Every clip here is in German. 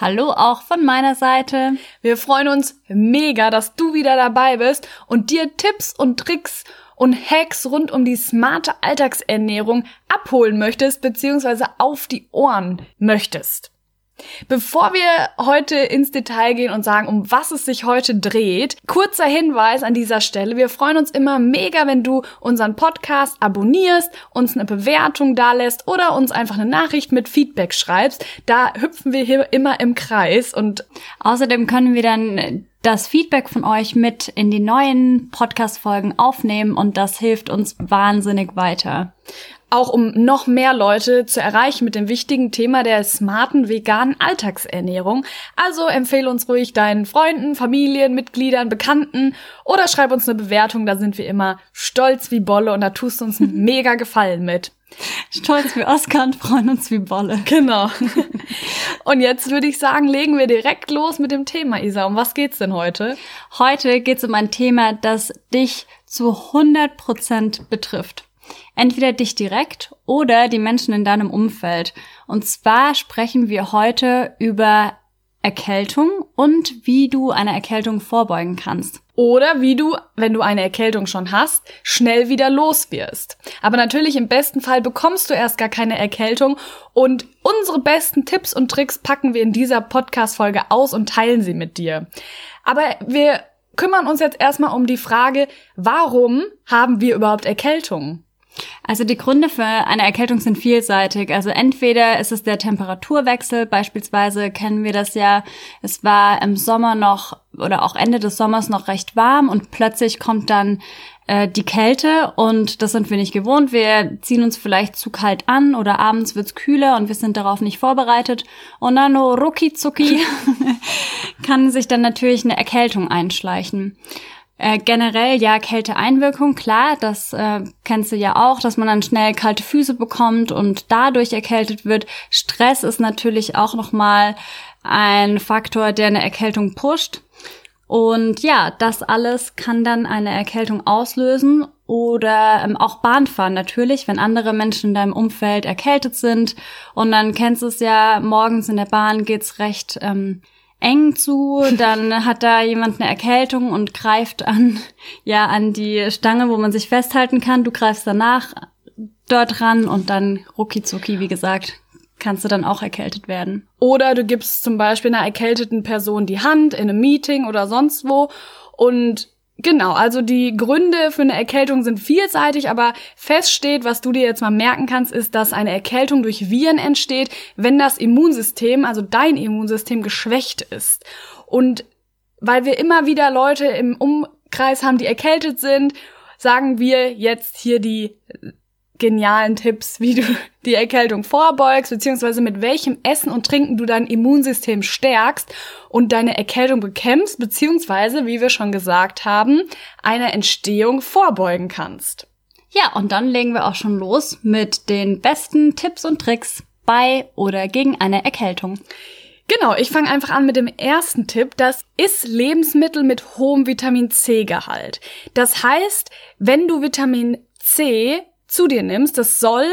Hallo auch von meiner Seite. Wir freuen uns mega, dass du wieder dabei bist und dir Tipps und Tricks und Hacks rund um die smarte Alltagsernährung abholen möchtest bzw. auf die Ohren möchtest. Bevor wir heute ins Detail gehen und sagen, um was es sich heute dreht, kurzer Hinweis an dieser Stelle. Wir freuen uns immer mega, wenn du unseren Podcast abonnierst, uns eine Bewertung dalässt oder uns einfach eine Nachricht mit Feedback schreibst. Da hüpfen wir hier immer im Kreis und außerdem können wir dann das Feedback von euch mit in die neuen Podcast-Folgen aufnehmen und das hilft uns wahnsinnig weiter auch um noch mehr Leute zu erreichen mit dem wichtigen Thema der smarten veganen Alltagsernährung. Also empfehle uns ruhig deinen Freunden, Familien, Mitgliedern, Bekannten oder schreib uns eine Bewertung, da sind wir immer stolz wie Bolle und da tust du uns einen mega Gefallen mit. Stolz wie Oscar und freuen uns wie Bolle. Genau. Und jetzt würde ich sagen, legen wir direkt los mit dem Thema, Isa. Um was geht's denn heute? Heute geht's um ein Thema, das dich zu 100 Prozent betrifft. Entweder dich direkt oder die Menschen in deinem Umfeld. Und zwar sprechen wir heute über Erkältung und wie du einer Erkältung vorbeugen kannst. Oder wie du, wenn du eine Erkältung schon hast, schnell wieder los wirst. Aber natürlich im besten Fall bekommst du erst gar keine Erkältung und unsere besten Tipps und Tricks packen wir in dieser Podcast-Folge aus und teilen sie mit dir. Aber wir kümmern uns jetzt erstmal um die Frage, warum haben wir überhaupt Erkältungen? Also die Gründe für eine Erkältung sind vielseitig. Also entweder ist es der Temperaturwechsel, beispielsweise kennen wir das ja, es war im Sommer noch oder auch Ende des Sommers noch recht warm und plötzlich kommt dann äh, die Kälte und das sind wir nicht gewohnt. Wir ziehen uns vielleicht zu kalt an oder abends wird's kühler und wir sind darauf nicht vorbereitet und dann no rucki zucki kann sich dann natürlich eine Erkältung einschleichen. Äh, generell ja Kälteeinwirkung, klar, das äh, kennst du ja auch, dass man dann schnell kalte Füße bekommt und dadurch erkältet wird. Stress ist natürlich auch nochmal ein Faktor, der eine Erkältung pusht. Und ja, das alles kann dann eine Erkältung auslösen oder ähm, auch Bahnfahren natürlich, wenn andere Menschen in deinem Umfeld erkältet sind. Und dann kennst du es ja, morgens in der Bahn geht's recht ähm, eng zu, dann hat da jemand eine Erkältung und greift an, ja, an die Stange, wo man sich festhalten kann. Du greifst danach dort ran und dann rucki zucki, wie gesagt, kannst du dann auch erkältet werden. Oder du gibst zum Beispiel einer erkälteten Person die Hand in einem Meeting oder sonst wo und Genau, also die Gründe für eine Erkältung sind vielseitig, aber feststeht, was du dir jetzt mal merken kannst, ist, dass eine Erkältung durch Viren entsteht, wenn das Immunsystem, also dein Immunsystem, geschwächt ist. Und weil wir immer wieder Leute im Umkreis haben, die erkältet sind, sagen wir jetzt hier die genialen Tipps, wie du die Erkältung vorbeugst, beziehungsweise mit welchem Essen und Trinken du dein Immunsystem stärkst und deine Erkältung bekämpfst, beziehungsweise, wie wir schon gesagt haben, einer Entstehung vorbeugen kannst. Ja, und dann legen wir auch schon los mit den besten Tipps und Tricks bei oder gegen eine Erkältung. Genau, ich fange einfach an mit dem ersten Tipp. Das ist Lebensmittel mit hohem Vitamin C-Gehalt. Das heißt, wenn du Vitamin C zu dir nimmst, das soll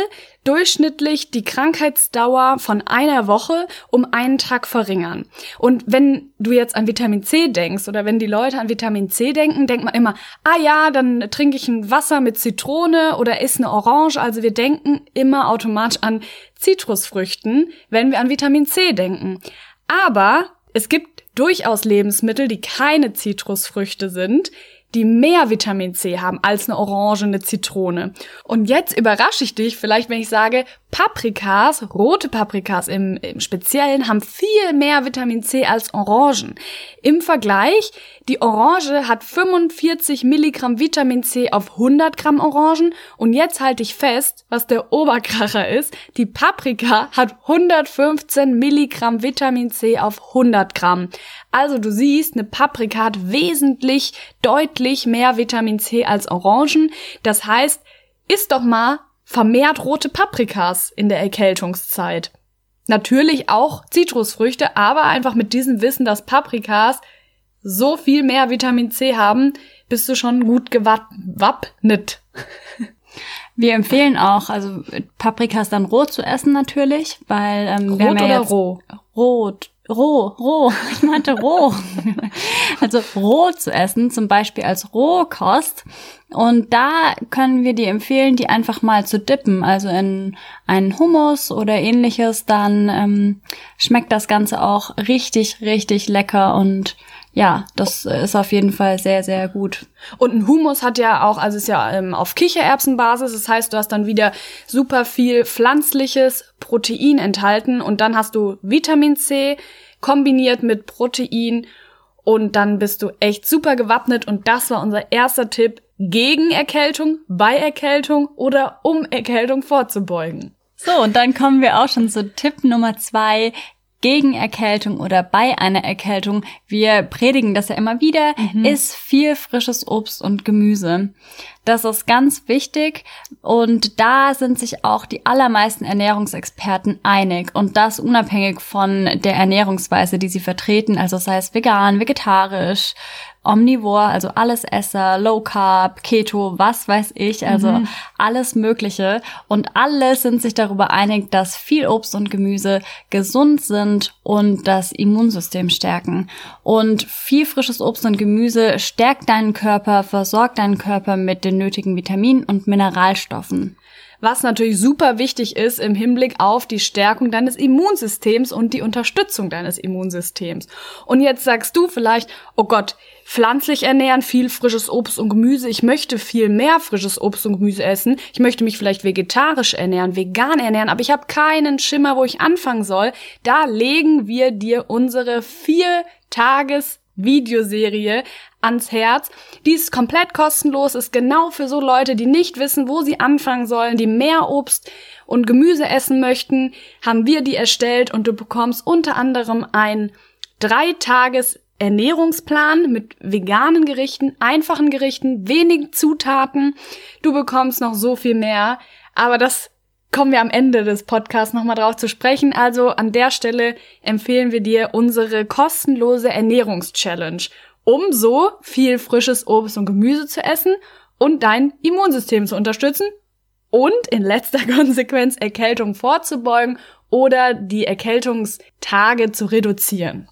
durchschnittlich die Krankheitsdauer von einer Woche um einen Tag verringern. Und wenn du jetzt an Vitamin C denkst oder wenn die Leute an Vitamin C denken, denkt man immer, ah ja, dann trinke ich ein Wasser mit Zitrone oder esse eine Orange. Also wir denken immer automatisch an Zitrusfrüchten, wenn wir an Vitamin C denken. Aber es gibt durchaus Lebensmittel, die keine Zitrusfrüchte sind, die mehr Vitamin C haben als eine Orange, eine Zitrone. Und jetzt überrasche ich dich vielleicht, wenn ich sage, Paprikas, rote Paprikas im, im Speziellen, haben viel mehr Vitamin C als Orangen. Im Vergleich, die Orange hat 45 Milligramm Vitamin C auf 100 Gramm Orangen und jetzt halte ich fest, was der Oberkracher ist. Die Paprika hat 115 Milligramm Vitamin C auf 100 Gramm. Also du siehst, eine Paprika hat wesentlich deutlich mehr Vitamin C als Orangen. Das heißt, isst doch mal vermehrt rote Paprikas in der Erkältungszeit. Natürlich auch Zitrusfrüchte, aber einfach mit diesem Wissen, dass Paprikas so viel mehr Vitamin C haben, bist du schon gut gewappnet. Wir empfehlen auch, also Paprikas dann roh zu essen natürlich, weil ähm, Rot wir haben ja oder jetzt roh? Rot, roh, roh. Ich meinte roh. also roh zu essen, zum Beispiel als Rohkost. Und da können wir dir empfehlen, die einfach mal zu dippen, also in einen Hummus oder ähnliches. Dann ähm, schmeckt das Ganze auch richtig, richtig lecker und ja, das ist auf jeden Fall sehr, sehr gut. Und ein Humus hat ja auch, also ist ja ähm, auf Kichererbsenbasis, das heißt, du hast dann wieder super viel pflanzliches Protein enthalten und dann hast du Vitamin C kombiniert mit Protein und dann bist du echt super gewappnet und das war unser erster Tipp gegen Erkältung, bei Erkältung oder um Erkältung vorzubeugen. So, und dann kommen wir auch schon zu Tipp Nummer zwei, gegen Erkältung oder bei einer Erkältung, wir predigen das ja immer wieder, Mhm. ist viel frisches Obst und Gemüse. Das ist ganz wichtig. Und da sind sich auch die allermeisten Ernährungsexperten einig. Und das unabhängig von der Ernährungsweise, die sie vertreten, also sei es vegan, vegetarisch, Omnivore, also alles Esser, Low Carb, Keto, was weiß ich, also alles Mögliche. Und alle sind sich darüber einig, dass viel Obst und Gemüse gesund sind und das Immunsystem stärken. Und viel frisches Obst und Gemüse stärkt deinen Körper, versorgt deinen Körper mit den nötigen Vitaminen und Mineralstoffen. Was natürlich super wichtig ist im Hinblick auf die Stärkung deines Immunsystems und die Unterstützung deines Immunsystems. Und jetzt sagst du vielleicht, oh Gott, pflanzlich ernähren, viel frisches Obst und Gemüse. Ich möchte viel mehr frisches Obst und Gemüse essen. Ich möchte mich vielleicht vegetarisch ernähren, vegan ernähren, aber ich habe keinen Schimmer, wo ich anfangen soll. Da legen wir dir unsere vier Tages Videoserie ans Herz. Die ist komplett kostenlos, ist genau für so Leute, die nicht wissen, wo sie anfangen sollen, die mehr Obst und Gemüse essen möchten, haben wir die erstellt und du bekommst unter anderem ein drei Tages Ernährungsplan mit veganen Gerichten, einfachen Gerichten, wenigen Zutaten. Du bekommst noch so viel mehr, aber das kommen wir am Ende des Podcasts nochmal drauf zu sprechen. Also an der Stelle empfehlen wir dir unsere kostenlose Ernährungschallenge, um so viel frisches Obst und Gemüse zu essen und dein Immunsystem zu unterstützen und in letzter Konsequenz Erkältung vorzubeugen oder die Erkältungstage zu reduzieren.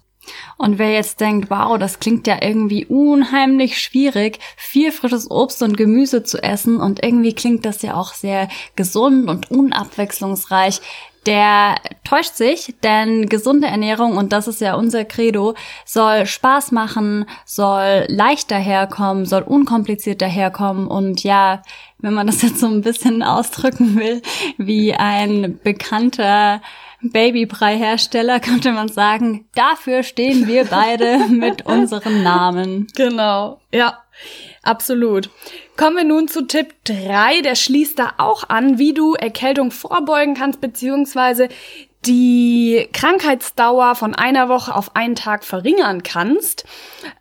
Und wer jetzt denkt, wow, das klingt ja irgendwie unheimlich schwierig, viel frisches Obst und Gemüse zu essen und irgendwie klingt das ja auch sehr gesund und unabwechslungsreich, der täuscht sich, denn gesunde Ernährung, und das ist ja unser Credo, soll Spaß machen, soll leicht daherkommen, soll unkompliziert daherkommen. Und ja, wenn man das jetzt so ein bisschen ausdrücken will, wie ein bekannter Babybrei-Hersteller könnte man sagen, dafür stehen wir beide mit unseren Namen. Genau, ja, absolut. Kommen wir nun zu Tipp 3, der schließt da auch an, wie du Erkältung vorbeugen kannst, beziehungsweise die Krankheitsdauer von einer Woche auf einen Tag verringern kannst.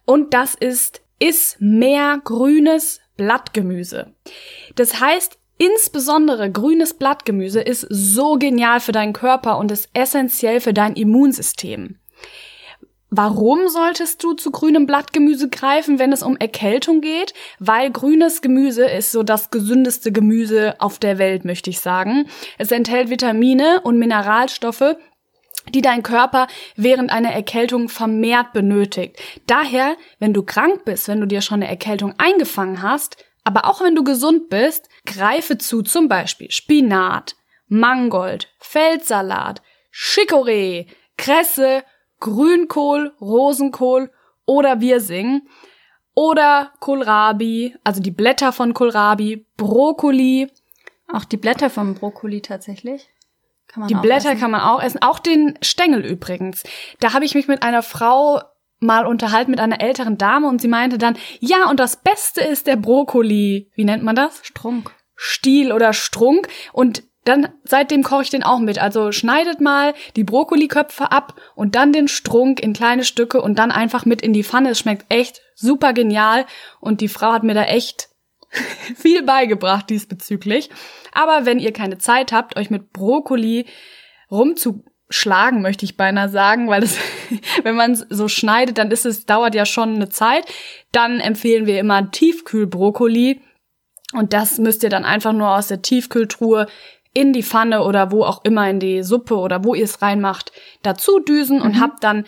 Und das ist, iss mehr grünes Blattgemüse. Das heißt, Insbesondere grünes Blattgemüse ist so genial für deinen Körper und ist essentiell für dein Immunsystem. Warum solltest du zu grünem Blattgemüse greifen, wenn es um Erkältung geht? Weil grünes Gemüse ist so das gesündeste Gemüse auf der Welt, möchte ich sagen. Es enthält Vitamine und Mineralstoffe, die dein Körper während einer Erkältung vermehrt benötigt. Daher, wenn du krank bist, wenn du dir schon eine Erkältung eingefangen hast, aber auch wenn du gesund bist, greife zu zum Beispiel Spinat, Mangold, Feldsalat, Chicorée, Kresse, Grünkohl, Rosenkohl oder Wirsing oder Kohlrabi, also die Blätter von Kohlrabi, Brokkoli. Auch die Blätter vom Brokkoli tatsächlich. kann man Die Blätter essen. kann man auch essen, auch den Stängel übrigens. Da habe ich mich mit einer Frau mal unterhalten, mit einer älteren Dame und sie meinte dann, ja, und das Beste ist der Brokkoli, wie nennt man das? Strunk. Stiel oder Strunk und dann seitdem koche ich den auch mit. Also schneidet mal die Brokkoliköpfe ab und dann den Strunk in kleine Stücke und dann einfach mit in die Pfanne. Es schmeckt echt super genial und die Frau hat mir da echt viel beigebracht diesbezüglich. Aber wenn ihr keine Zeit habt, euch mit Brokkoli rumzuschlagen, möchte ich beinahe sagen, weil es, wenn man es so schneidet, dann ist es, dauert ja schon eine Zeit. Dann empfehlen wir immer Tiefkühlbrokkoli. Und das müsst ihr dann einfach nur aus der Tiefkühltruhe in die Pfanne oder wo auch immer in die Suppe oder wo ihr es reinmacht, dazu düsen und habt dann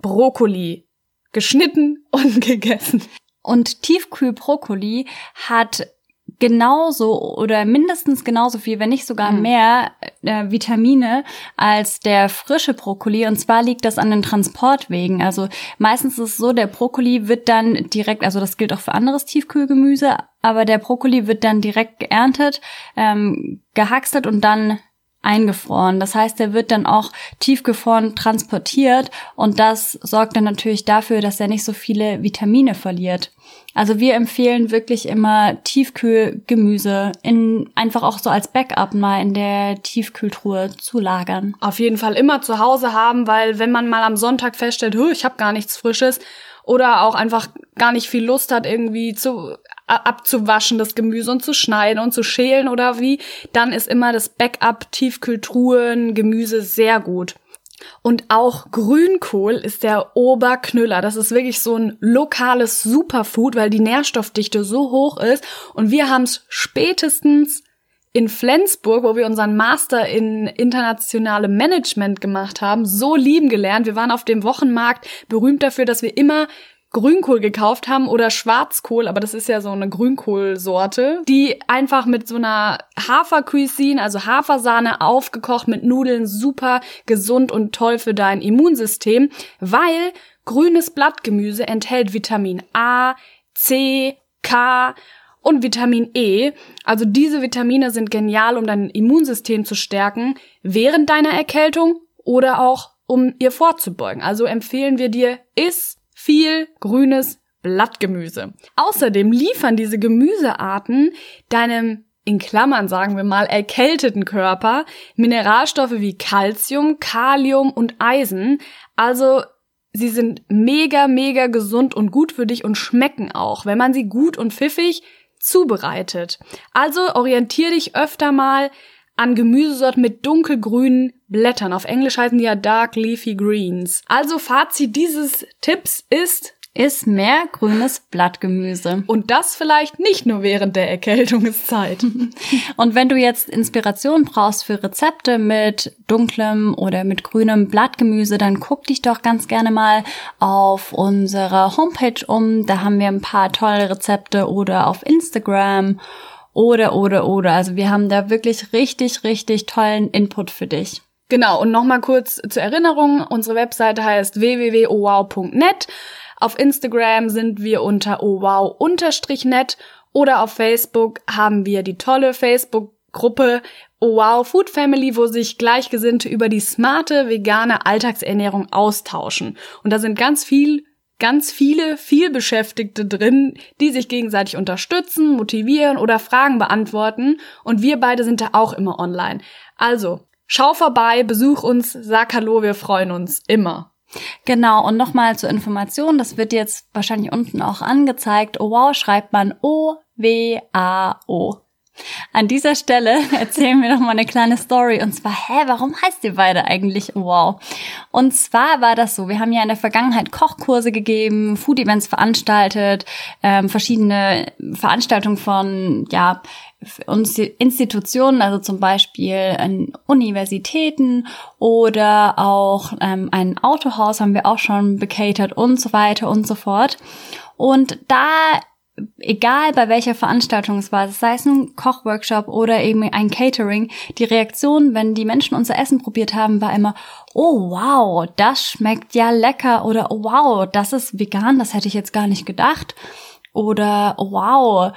Brokkoli geschnitten und gegessen. Und Tiefkühlbrokkoli hat genauso oder mindestens genauso viel, wenn nicht sogar mehr äh, Vitamine als der frische Brokkoli. Und zwar liegt das an den Transportwegen. Also meistens ist es so, der Brokkoli wird dann direkt, also das gilt auch für anderes Tiefkühlgemüse, aber der Brokkoli wird dann direkt geerntet, ähm, gehackstet und dann eingefroren. Das heißt, er wird dann auch tiefgefroren transportiert und das sorgt dann natürlich dafür, dass er nicht so viele Vitamine verliert. Also wir empfehlen wirklich immer Tiefkühlgemüse in einfach auch so als Backup mal in der Tiefkühltruhe zu lagern. Auf jeden Fall immer zu Hause haben, weil wenn man mal am Sonntag feststellt, "Hö, ich habe gar nichts Frisches oder auch einfach gar nicht viel Lust hat, irgendwie zu abzuwaschen, das Gemüse und zu schneiden und zu schälen oder wie, dann ist immer das Backup Tiefkühltruhen Gemüse sehr gut. Und auch Grünkohl ist der Oberknüller. Das ist wirklich so ein lokales Superfood, weil die Nährstoffdichte so hoch ist. Und wir haben es spätestens in Flensburg, wo wir unseren Master in internationale Management gemacht haben, so lieben gelernt. Wir waren auf dem Wochenmarkt berühmt dafür, dass wir immer Grünkohl gekauft haben oder Schwarzkohl, aber das ist ja so eine Grünkohlsorte, die einfach mit so einer Hafercuisine, also Hafersahne aufgekocht mit Nudeln, super gesund und toll für dein Immunsystem, weil grünes Blattgemüse enthält Vitamin A, C, K und Vitamin E. Also diese Vitamine sind genial, um dein Immunsystem zu stärken während deiner Erkältung oder auch um ihr vorzubeugen. Also empfehlen wir dir, iss viel grünes Blattgemüse. Außerdem liefern diese Gemüsearten deinem in Klammern sagen wir mal erkälteten Körper Mineralstoffe wie Calcium, Kalium und Eisen. Also sie sind mega, mega gesund und gut für dich und schmecken auch, wenn man sie gut und pfiffig zubereitet. Also orientier dich öfter mal an Gemüsesorten mit dunkelgrünen Blättern. Auf Englisch heißen die ja Dark Leafy Greens. Also Fazit dieses Tipps ist, Iss mehr grünes Blattgemüse. und das vielleicht nicht nur während der Erkältungszeit. Und wenn du jetzt Inspiration brauchst für Rezepte mit dunklem oder mit grünem Blattgemüse, dann guck dich doch ganz gerne mal auf unserer Homepage um. Da haben wir ein paar tolle Rezepte oder auf Instagram oder, oder, oder. Also wir haben da wirklich richtig, richtig tollen Input für dich. Genau, und nochmal kurz zur Erinnerung, unsere Webseite heißt www.owow.net. Auf Instagram sind wir unter owow-net oder auf Facebook haben wir die tolle Facebook-Gruppe Owow Food Family, wo sich Gleichgesinnte über die smarte vegane Alltagsernährung austauschen. Und da sind ganz viel ganz viele vielbeschäftigte drin, die sich gegenseitig unterstützen, motivieren oder Fragen beantworten. Und wir beide sind da auch immer online. Also, schau vorbei, besuch uns, sag Hallo, wir freuen uns immer. Genau, und nochmal zur Information, das wird jetzt wahrscheinlich unten auch angezeigt. Oh wow, schreibt man O-W-A-O. An dieser Stelle erzählen wir noch mal eine kleine Story. Und zwar, hä, warum heißt ihr beide eigentlich Wow? Und zwar war das so, wir haben ja in der Vergangenheit Kochkurse gegeben, Food-Events veranstaltet, ähm, verschiedene Veranstaltungen von, ja, Institutionen, also zum Beispiel an Universitäten oder auch ähm, ein Autohaus haben wir auch schon becatert und so weiter und so fort. Und da egal bei welcher Veranstaltung es war, sei es nun Kochworkshop oder eben ein Catering, die Reaktion, wenn die Menschen unser Essen probiert haben, war immer, oh wow, das schmeckt ja lecker oder oh wow, das ist vegan, das hätte ich jetzt gar nicht gedacht oder oh wow,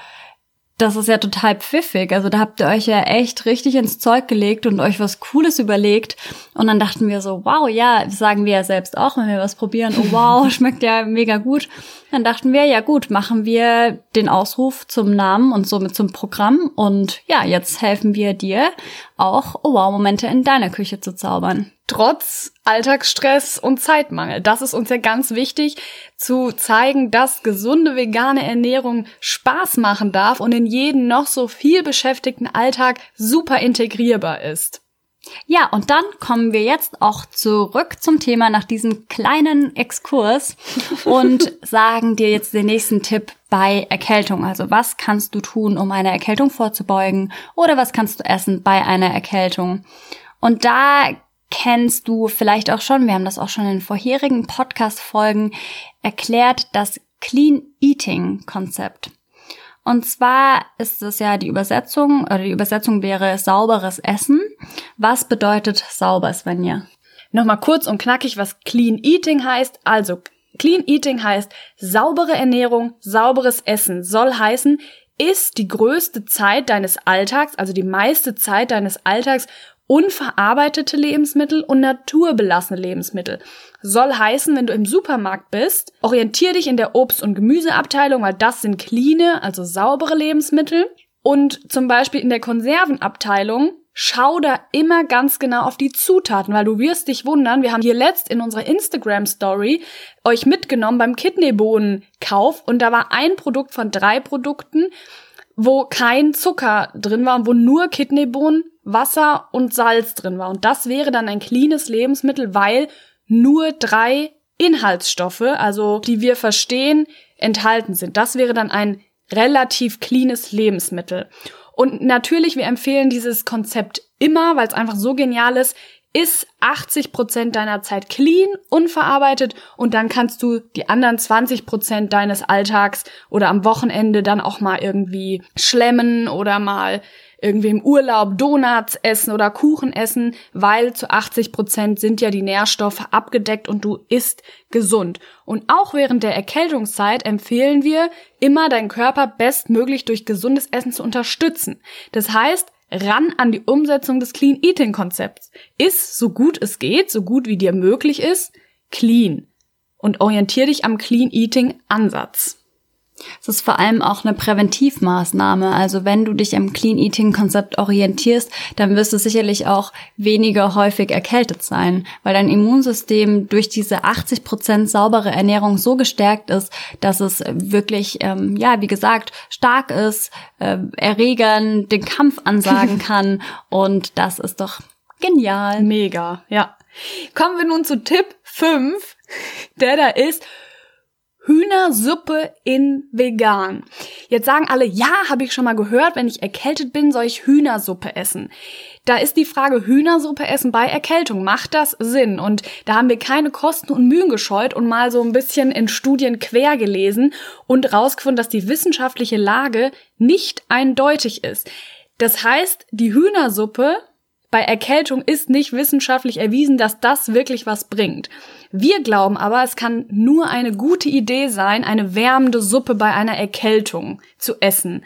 das ist ja total pfiffig. Also da habt ihr euch ja echt richtig ins Zeug gelegt und euch was Cooles überlegt. Und dann dachten wir so, wow, ja, sagen wir ja selbst auch, wenn wir was probieren, oh wow, schmeckt ja mega gut. Dann dachten wir, ja gut, machen wir den Ausruf zum Namen und somit zum Programm. Und ja, jetzt helfen wir dir auch oh wow Momente in deiner Küche zu zaubern. Trotz Alltagsstress und Zeitmangel. Das ist uns ja ganz wichtig, zu zeigen, dass gesunde vegane Ernährung Spaß machen darf und in jeden noch so viel beschäftigten Alltag super integrierbar ist. Ja, und dann kommen wir jetzt auch zurück zum Thema nach diesem kleinen Exkurs und sagen dir jetzt den nächsten Tipp bei Erkältung. Also was kannst du tun, um einer Erkältung vorzubeugen oder was kannst du essen bei einer Erkältung? Und da kennst du vielleicht auch schon, wir haben das auch schon in vorherigen Podcast-Folgen erklärt, das Clean Eating Konzept. Und zwar ist es ja die Übersetzung, oder die Übersetzung wäre sauberes Essen. Was bedeutet sauber, Svenja? Nochmal kurz und knackig, was Clean Eating heißt. Also, Clean Eating heißt saubere Ernährung, sauberes Essen. Soll heißen, ist die größte Zeit deines Alltags, also die meiste Zeit deines Alltags unverarbeitete Lebensmittel und naturbelassene Lebensmittel. Soll heißen, wenn du im Supermarkt bist, orientier dich in der Obst- und Gemüseabteilung, weil das sind cleane, also saubere Lebensmittel. Und zum Beispiel in der Konservenabteilung schau da immer ganz genau auf die Zutaten, weil du wirst dich wundern. Wir haben hier letzt in unserer Instagram Story euch mitgenommen beim Kidneybohnenkauf und da war ein Produkt von drei Produkten, wo kein Zucker drin war und wo nur Kidneybohnen Wasser und Salz drin war. Und das wäre dann ein cleanes Lebensmittel, weil nur drei Inhaltsstoffe, also die wir verstehen, enthalten sind. Das wäre dann ein relativ cleanes Lebensmittel. Und natürlich, wir empfehlen dieses Konzept immer, weil es einfach so genial ist, ist 80 Prozent deiner Zeit clean, unverarbeitet und dann kannst du die anderen 20 Prozent deines Alltags oder am Wochenende dann auch mal irgendwie schlemmen oder mal irgendwie im Urlaub Donuts essen oder Kuchen essen, weil zu 80 Prozent sind ja die Nährstoffe abgedeckt und du isst gesund. Und auch während der Erkältungszeit empfehlen wir, immer deinen Körper bestmöglich durch gesundes Essen zu unterstützen. Das heißt, ran an die Umsetzung des Clean Eating Konzepts. Iss so gut es geht, so gut wie dir möglich ist, clean. Und orientier dich am Clean Eating Ansatz. Es ist vor allem auch eine Präventivmaßnahme. Also wenn du dich am Clean Eating Konzept orientierst, dann wirst du sicherlich auch weniger häufig erkältet sein, weil dein Immunsystem durch diese 80 Prozent saubere Ernährung so gestärkt ist, dass es wirklich, ähm, ja, wie gesagt, stark ist, äh, Erregern den Kampf ansagen kann. Und das ist doch genial. Mega, ja. Kommen wir nun zu Tipp 5, der da ist, Hühnersuppe in vegan. Jetzt sagen alle, ja, habe ich schon mal gehört, wenn ich erkältet bin, soll ich Hühnersuppe essen. Da ist die Frage, Hühnersuppe essen bei Erkältung, macht das Sinn? Und da haben wir keine Kosten und Mühen gescheut und mal so ein bisschen in Studien quer gelesen und rausgefunden, dass die wissenschaftliche Lage nicht eindeutig ist. Das heißt, die Hühnersuppe bei Erkältung ist nicht wissenschaftlich erwiesen, dass das wirklich was bringt. Wir glauben aber, es kann nur eine gute Idee sein, eine wärmende Suppe bei einer Erkältung zu essen.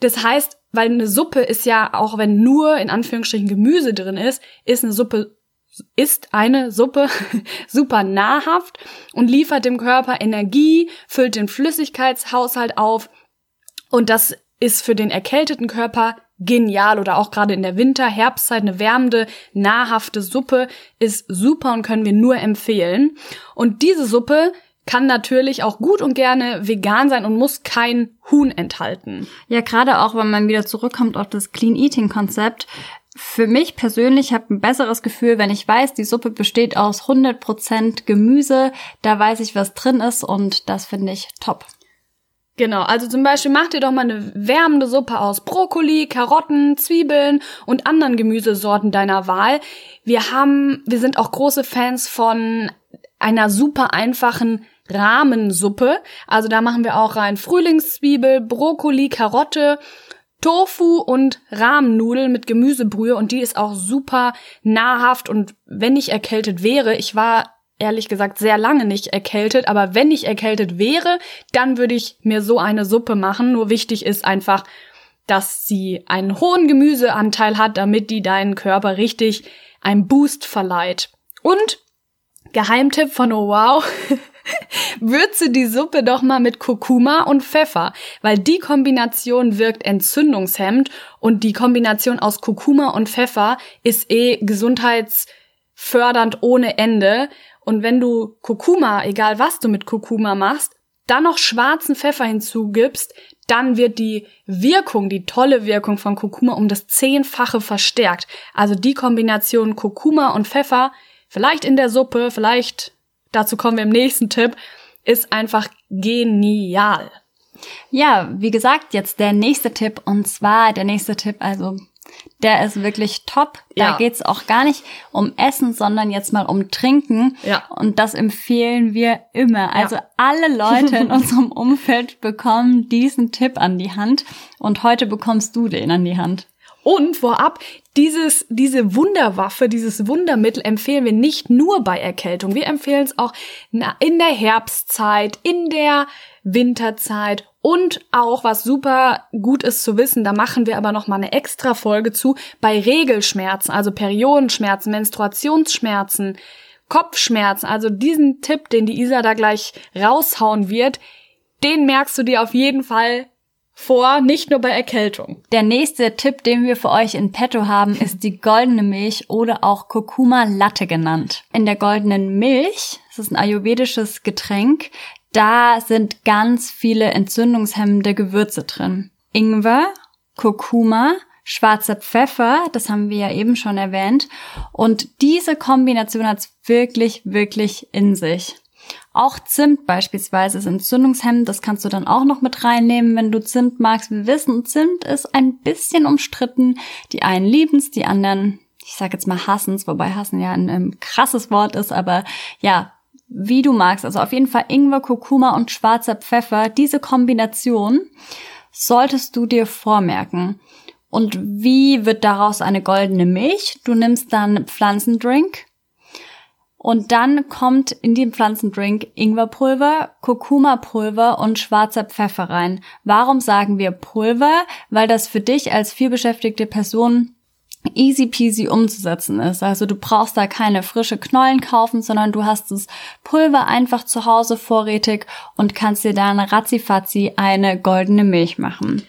Das heißt, weil eine Suppe ist ja, auch wenn nur in Anführungsstrichen Gemüse drin ist, ist eine Suppe ist eine Suppe super nahrhaft und liefert dem Körper Energie, füllt den Flüssigkeitshaushalt auf und das ist für den erkälteten Körper genial oder auch gerade in der Winter, Herbstzeit eine wärmende, nahrhafte Suppe ist super und können wir nur empfehlen. Und diese Suppe kann natürlich auch gut und gerne vegan sein und muss kein Huhn enthalten. Ja, gerade auch, wenn man wieder zurückkommt auf das Clean Eating Konzept. Für mich persönlich habe ein besseres Gefühl, wenn ich weiß, die Suppe besteht aus 100% Gemüse, da weiß ich, was drin ist und das finde ich top. Genau, also zum Beispiel mach dir doch mal eine wärmende Suppe aus Brokkoli, Karotten, Zwiebeln und anderen Gemüsesorten deiner Wahl. Wir haben, wir sind auch große Fans von einer super einfachen Rahmensuppe. Also da machen wir auch rein Frühlingszwiebel, Brokkoli, Karotte, Tofu und Rahmennudeln mit Gemüsebrühe und die ist auch super nahrhaft und wenn ich erkältet wäre, ich war ehrlich gesagt sehr lange nicht erkältet, aber wenn ich erkältet wäre, dann würde ich mir so eine Suppe machen. Nur wichtig ist einfach, dass sie einen hohen Gemüseanteil hat, damit die deinen Körper richtig einen Boost verleiht. Und Geheimtipp von Oh Wow. Würze die Suppe doch mal mit Kurkuma und Pfeffer, weil die Kombination wirkt entzündungshemmend und die Kombination aus Kurkuma und Pfeffer ist eh gesundheitsfördernd ohne Ende. Und wenn du Kurkuma, egal was du mit Kurkuma machst, dann noch schwarzen Pfeffer hinzugibst, dann wird die Wirkung, die tolle Wirkung von Kurkuma um das Zehnfache verstärkt. Also die Kombination Kurkuma und Pfeffer, vielleicht in der Suppe, vielleicht, dazu kommen wir im nächsten Tipp, ist einfach genial. Ja, wie gesagt, jetzt der nächste Tipp und zwar der nächste Tipp, also der ist wirklich top. Da ja. geht's auch gar nicht um Essen, sondern jetzt mal um Trinken. Ja. Und das empfehlen wir immer. Also ja. alle Leute in unserem Umfeld bekommen diesen Tipp an die Hand. Und heute bekommst du den an die Hand. Und vorab, dieses, diese Wunderwaffe, dieses Wundermittel empfehlen wir nicht nur bei Erkältung. Wir empfehlen es auch in der Herbstzeit, in der Winterzeit und auch, was super gut ist zu wissen, da machen wir aber noch mal eine extra Folge zu, bei Regelschmerzen, also Periodenschmerzen, Menstruationsschmerzen, Kopfschmerzen, also diesen Tipp, den die Isa da gleich raushauen wird, den merkst du dir auf jeden Fall vor, nicht nur bei Erkältung. Der nächste Tipp, den wir für euch in petto haben, ist die goldene Milch oder auch Kurkuma Latte genannt. In der goldenen Milch, das ist ein ayurvedisches Getränk, da sind ganz viele entzündungshemmende Gewürze drin. Ingwer, Kurkuma, schwarzer Pfeffer, das haben wir ja eben schon erwähnt. Und diese Kombination hat's wirklich, wirklich in sich. Auch Zimt beispielsweise ist entzündungshemmend. Das kannst du dann auch noch mit reinnehmen, wenn du Zimt magst. Wir wissen, Zimt ist ein bisschen umstritten. Die einen lieben's, die anderen, ich sag jetzt mal hassen's, wobei hassen ja ein, ein krasses Wort ist, aber ja, wie du magst. Also auf jeden Fall Ingwer, Kurkuma und schwarzer Pfeffer. Diese Kombination solltest du dir vormerken. Und wie wird daraus eine goldene Milch? Du nimmst dann Pflanzendrink, und dann kommt in den Pflanzendrink Ingwerpulver, Kurkuma-Pulver und schwarzer Pfeffer rein. Warum sagen wir Pulver? Weil das für dich als vielbeschäftigte Person easy peasy umzusetzen ist. Also du brauchst da keine frische Knollen kaufen, sondern du hast das Pulver einfach zu Hause vorrätig und kannst dir dann ratzifatzi eine goldene Milch machen.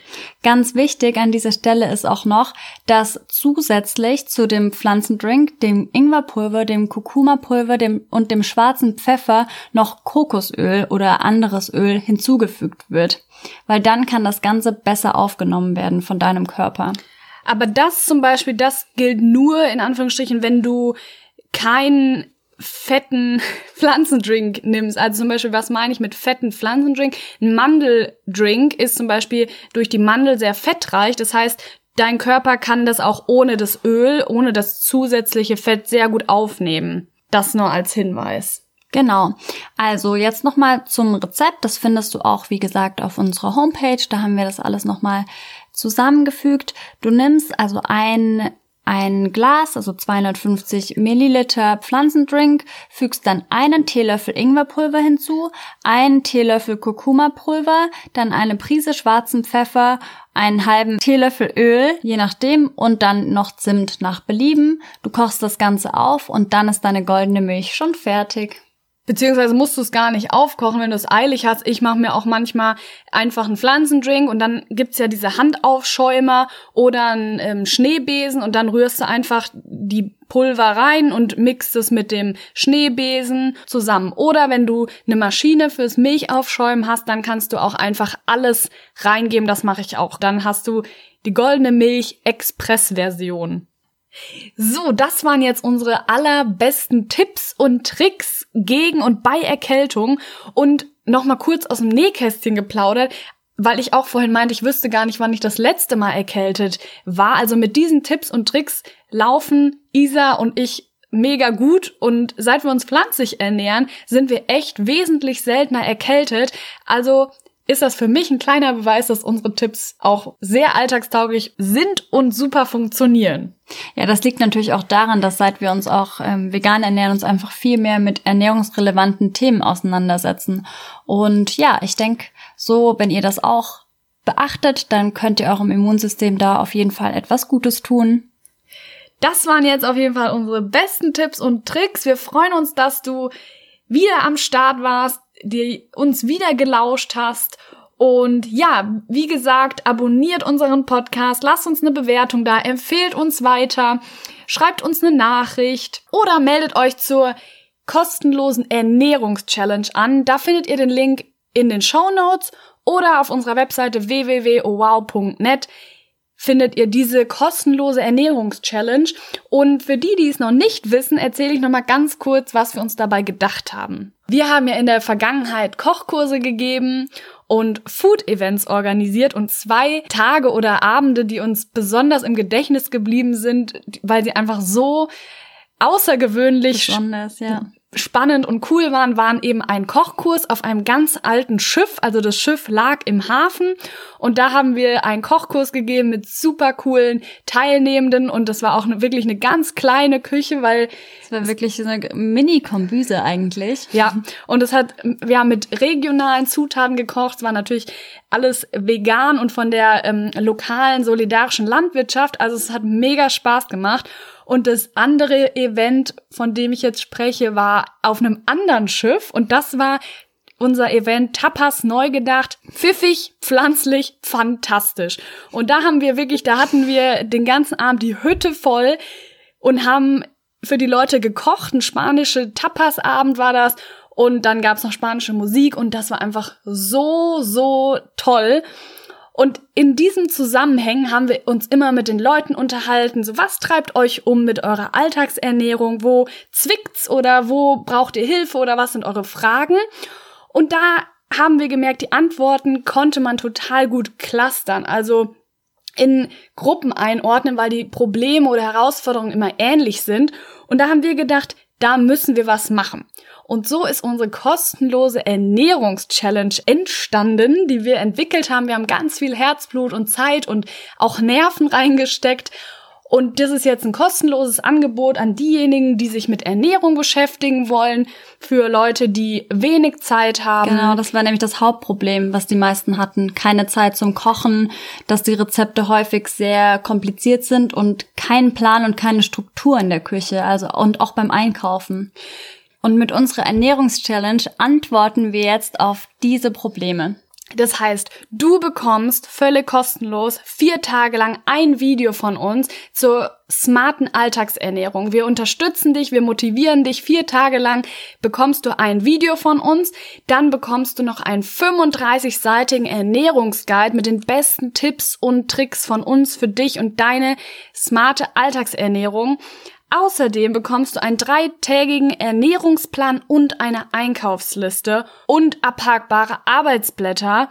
Ganz wichtig an dieser Stelle ist auch noch, dass zusätzlich zu dem Pflanzendrink, dem Ingwerpulver, dem Kurkuma-Pulver dem, und dem schwarzen Pfeffer noch Kokosöl oder anderes Öl hinzugefügt wird. Weil dann kann das Ganze besser aufgenommen werden von deinem Körper. Aber das zum Beispiel, das gilt nur in Anführungsstrichen, wenn du keinen fetten Pflanzendrink nimmst. Also zum Beispiel, was meine ich mit fetten Pflanzendrink? Ein Mandeldrink ist zum Beispiel durch die Mandel sehr fettreich. Das heißt, dein Körper kann das auch ohne das Öl, ohne das zusätzliche Fett sehr gut aufnehmen. Das nur als Hinweis. Genau. Also jetzt nochmal zum Rezept. Das findest du auch, wie gesagt, auf unserer Homepage. Da haben wir das alles nochmal zusammengefügt. Du nimmst also ein ein Glas, also 250 Milliliter Pflanzendrink, fügst dann einen Teelöffel Ingwerpulver hinzu, einen Teelöffel Kurkuma-Pulver, dann eine Prise schwarzen Pfeffer, einen halben Teelöffel Öl, je nachdem, und dann noch Zimt nach Belieben. Du kochst das Ganze auf und dann ist deine goldene Milch schon fertig. Beziehungsweise musst du es gar nicht aufkochen, wenn du es eilig hast. Ich mache mir auch manchmal einfach einen Pflanzendrink und dann gibt's ja diese Handaufschäumer oder einen ähm, Schneebesen und dann rührst du einfach die Pulver rein und mixt es mit dem Schneebesen zusammen. Oder wenn du eine Maschine fürs Milchaufschäumen hast, dann kannst du auch einfach alles reingeben. Das mache ich auch. Dann hast du die goldene Milch Express-Version. So, das waren jetzt unsere allerbesten Tipps und Tricks gegen und bei Erkältung und nochmal kurz aus dem Nähkästchen geplaudert, weil ich auch vorhin meinte, ich wüsste gar nicht, wann ich das letzte Mal erkältet war. Also mit diesen Tipps und Tricks laufen Isa und ich mega gut und seit wir uns pflanzlich ernähren, sind wir echt wesentlich seltener erkältet. Also ist das für mich ein kleiner Beweis, dass unsere Tipps auch sehr alltagstauglich sind und super funktionieren. Ja, das liegt natürlich auch daran, dass seit wir uns auch ähm, vegan ernähren, uns einfach viel mehr mit ernährungsrelevanten Themen auseinandersetzen. Und ja, ich denke, so, wenn ihr das auch beachtet, dann könnt ihr eurem Immunsystem da auf jeden Fall etwas Gutes tun. Das waren jetzt auf jeden Fall unsere besten Tipps und Tricks. Wir freuen uns, dass du wieder am Start warst, dir uns wieder gelauscht hast. Und ja, wie gesagt, abonniert unseren Podcast, lasst uns eine Bewertung da, empfehlt uns weiter, schreibt uns eine Nachricht oder meldet euch zur kostenlosen Ernährungschallenge an. Da findet ihr den Link in den Show Notes oder auf unserer Webseite www.owow.net findet ihr diese kostenlose Ernährungschallenge. Und für die, die es noch nicht wissen, erzähle ich noch mal ganz kurz, was wir uns dabei gedacht haben. Wir haben ja in der Vergangenheit Kochkurse gegeben und Food-Events organisiert und zwei Tage oder Abende, die uns besonders im Gedächtnis geblieben sind, weil sie einfach so außergewöhnlich Besonders, ja spannend und cool waren, waren eben ein Kochkurs auf einem ganz alten Schiff. Also das Schiff lag im Hafen und da haben wir einen Kochkurs gegeben mit super coolen Teilnehmenden und das war auch wirklich eine ganz kleine Küche, weil es war wirklich so eine Mini-Kombüse eigentlich. Ja, und es hat, wir haben mit regionalen Zutaten gekocht. Es war natürlich alles vegan und von der ähm, lokalen solidarischen Landwirtschaft. Also es hat mega Spaß gemacht. Und das andere Event, von dem ich jetzt spreche, war auf einem anderen Schiff. Und das war unser Event Tapas neu gedacht, pfiffig, pflanzlich, fantastisch. Und da haben wir wirklich, da hatten wir den ganzen Abend die Hütte voll und haben für die Leute gekocht. Ein spanische Tapas-Abend war das. Und dann gab's noch spanische Musik und das war einfach so, so toll. Und in diesem Zusammenhang haben wir uns immer mit den Leuten unterhalten, so was treibt euch um mit eurer Alltagsernährung, wo zwickt's oder wo braucht ihr Hilfe oder was sind eure Fragen? Und da haben wir gemerkt, die Antworten konnte man total gut clustern, also in Gruppen einordnen, weil die Probleme oder Herausforderungen immer ähnlich sind. Und da haben wir gedacht, da müssen wir was machen. Und so ist unsere kostenlose Ernährungschallenge entstanden, die wir entwickelt haben. Wir haben ganz viel Herzblut und Zeit und auch Nerven reingesteckt. Und das ist jetzt ein kostenloses Angebot an diejenigen, die sich mit Ernährung beschäftigen wollen, für Leute, die wenig Zeit haben. Genau, das war nämlich das Hauptproblem, was die meisten hatten. Keine Zeit zum Kochen, dass die Rezepte häufig sehr kompliziert sind und kein Plan und keine Struktur in der Küche, also und auch beim Einkaufen. Und mit unserer Ernährungschallenge antworten wir jetzt auf diese Probleme. Das heißt, du bekommst völlig kostenlos vier Tage lang ein Video von uns zur smarten Alltagsernährung. Wir unterstützen dich, wir motivieren dich. Vier Tage lang bekommst du ein Video von uns. Dann bekommst du noch einen 35-seitigen Ernährungsguide mit den besten Tipps und Tricks von uns für dich und deine smarte Alltagsernährung. Außerdem bekommst du einen dreitägigen Ernährungsplan und eine Einkaufsliste und abhackbare Arbeitsblätter.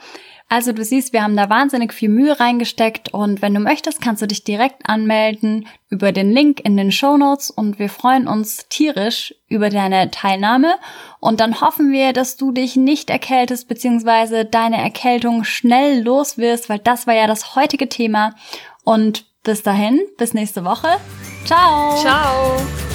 Also du siehst, wir haben da wahnsinnig viel Mühe reingesteckt und wenn du möchtest, kannst du dich direkt anmelden über den Link in den Show Notes und wir freuen uns tierisch über deine Teilnahme und dann hoffen wir, dass du dich nicht erkältest bzw. deine Erkältung schnell los wirst, weil das war ja das heutige Thema und bis dahin, bis nächste Woche. Ciao. Ciao.